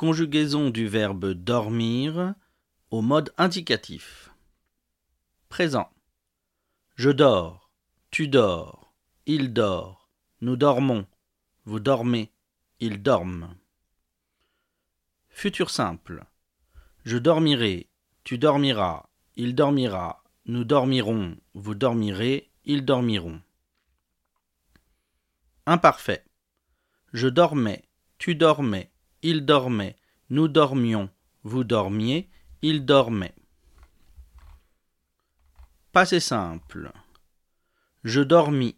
Conjugaison du verbe dormir au mode indicatif. Présent. Je dors, tu dors, il dort, nous dormons, vous dormez, ils dorment. Futur simple. Je dormirai, tu dormiras, il dormira, nous dormirons, vous dormirez, ils dormiront. Imparfait. Je dormais, tu dormais, il dormait, nous dormions, vous dormiez, il dormait. Passé simple. Je dormis,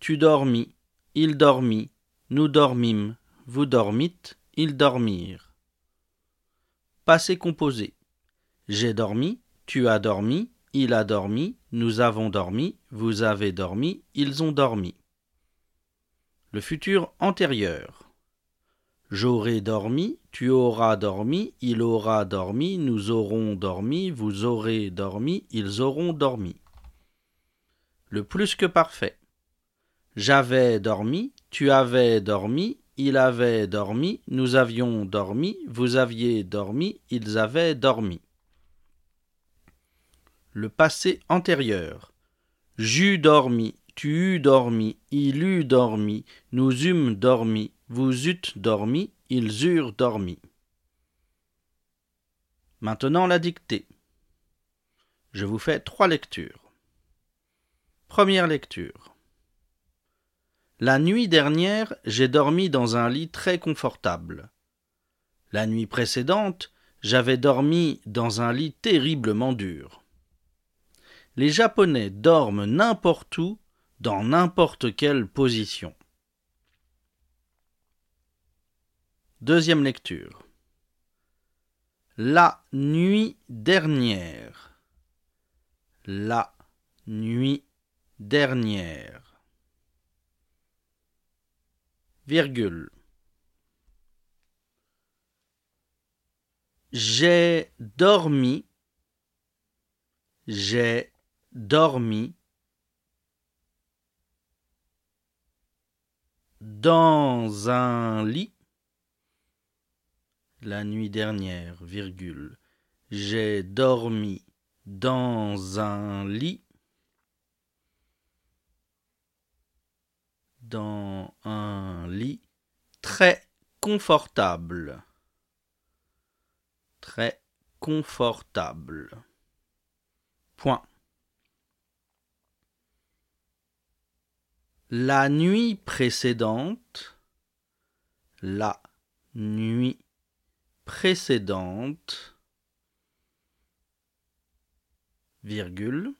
tu dormis, il dormit, nous dormîmes, vous dormîtes, ils dormirent. Passé composé. J'ai dormi, tu as dormi, il a dormi, nous avons dormi, vous avez dormi, ils ont dormi. Le futur antérieur. J'aurai dormi, tu auras dormi, il aura dormi, nous aurons dormi, vous aurez dormi, ils auront dormi. Le plus que parfait. J'avais dormi, tu avais dormi, il avait dormi, nous avions dormi, vous aviez dormi, ils avaient dormi. Le passé antérieur. J'eus dormi, tu eus dormi, il eut dormi, nous eûmes dormi, vous eûtes dormi, ils eurent dormi. Maintenant la dictée. Je vous fais trois lectures. Première lecture. La nuit dernière, j'ai dormi dans un lit très confortable. La nuit précédente, j'avais dormi dans un lit terriblement dur. Les Japonais dorment n'importe où, dans n'importe quelle position. Deuxième lecture. La nuit dernière. La nuit dernière. Virgule. J'ai dormi. J'ai dormi. Dans un lit la nuit dernière. J'ai dormi dans un lit. Dans un lit très confortable. Très confortable. Point. La nuit précédente. La nuit précédente, virgule,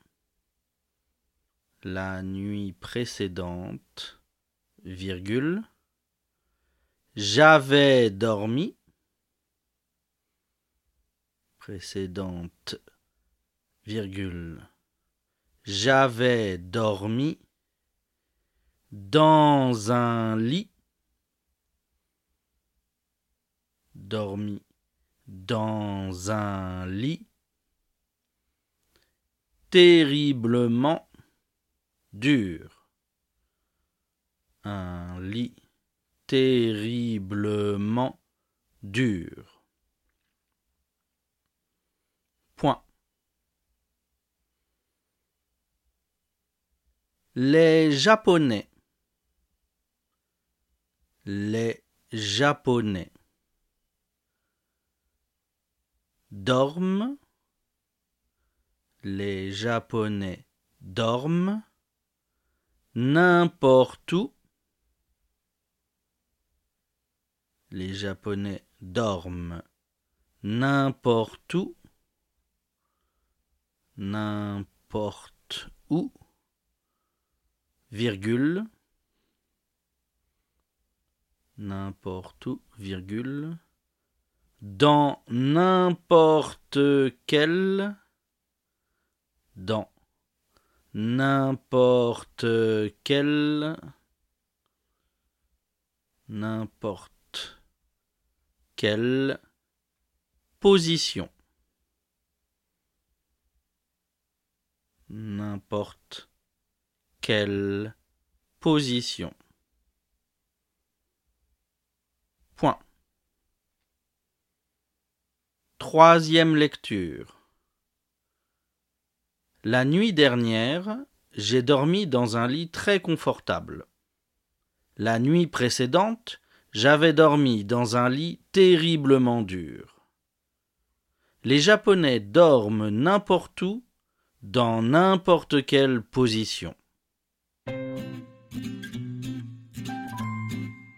la nuit précédente, virgule, j'avais dormi, précédente, virgule, j'avais dormi dans un lit dormi dans un lit terriblement dur. Un lit terriblement dur. Point. Les Japonais. Les Japonais. Dorment, les Japonais dorment, n'importe où, les Japonais dorment, n'importe où, n'importe où, n'importe où, dans n'importe quel dans n'importe quel n'importe quelle position. N'importe quelle position point Troisième lecture. La nuit dernière, j'ai dormi dans un lit très confortable. La nuit précédente, j'avais dormi dans un lit terriblement dur. Les Japonais dorment n'importe où, dans n'importe quelle position.